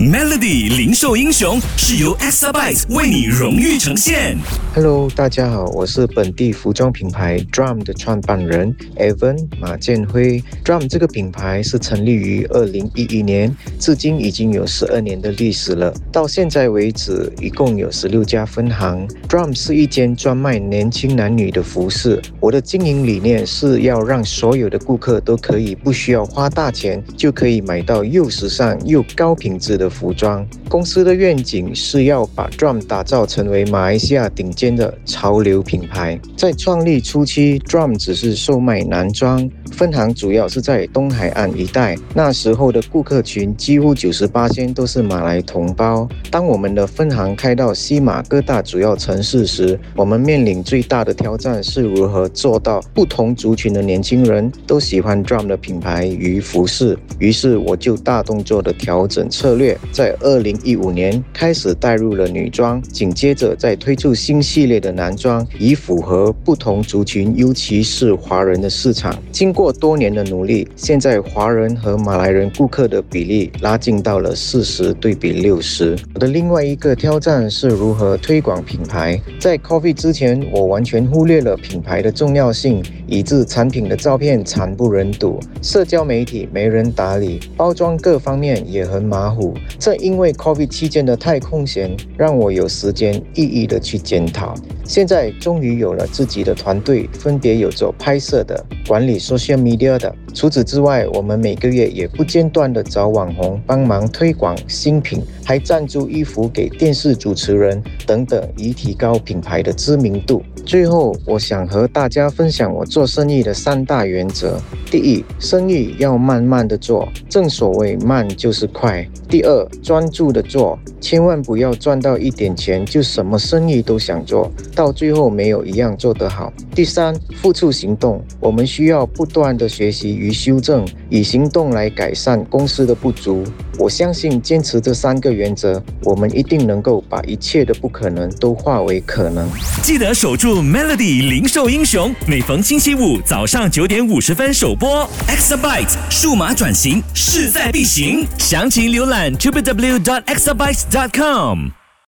Melody 零售英雄是由 Exabyte 为你荣誉呈现。Hello，大家好，我是本地服装品牌 Drum 的创办人 Evan 马建辉。Drum 这个品牌是成立于二零一一年，至今已经有十二年的历史了。到现在为止，一共有十六家分行。Drum 是一间专卖年轻男女的服饰。我的经营理念是要让所有的顾客都可以不需要花大钱就可以买到又时尚又高品质的服装。公司的愿景是要把 Drum 打造成为马来西亚顶尖的潮流品牌。在创立初期，Drum 只是售卖男装，分行主要是在东海岸一带。那时候的顾客群几乎九十八千都是马来同胞。当我们的分行开到西马各大主要城市时，我们面临最大的挑战是如何做到不同族群的年轻人都喜欢 Drum 的品牌与服饰。于是我就大动作的调整策略，在二零一五年开始带入了女装，紧接着再推出新系列的男装，以符合不同族群，尤其是华人的市场。经过多年的努力，现在华人和马来人顾客的比例拉近到了四十对比六十。我的另外一个挑战是如何推广品牌。在 Coffee 之前，我完全忽略了品牌的重要性，以致产品的照片惨不忍睹，社交媒体没人打理，包装各方面也很马虎。正因为 Coffee 期间的太空闲，让我有时间一一的去检讨。现在终于有了自己的团队，分别有做拍摄的、管理 social media 的。除此之外，我们每个月也不间断的找网红帮忙推广新品，还赞助衣服给电视主持人等等，以提高品牌的知名度。最后，我想和大家分享我做生意的三大原则：第一，生意要慢慢的做，正所谓慢就是快；第二，专注的做，千万不要赚到一点钱就什么生意都想做，到最后没有一样做得好；第三，付出行动，我们需要不断的学习与修正，以行动来改善公司的不足。我相信坚持这三个原则，我们一定能够把一切的不可能都化为可能。记得守住 Melody 零售英雄，每逢星期五早上九点五十分首播。Exabyte 数码转型势在必行，详情浏览 www.exabyte.com。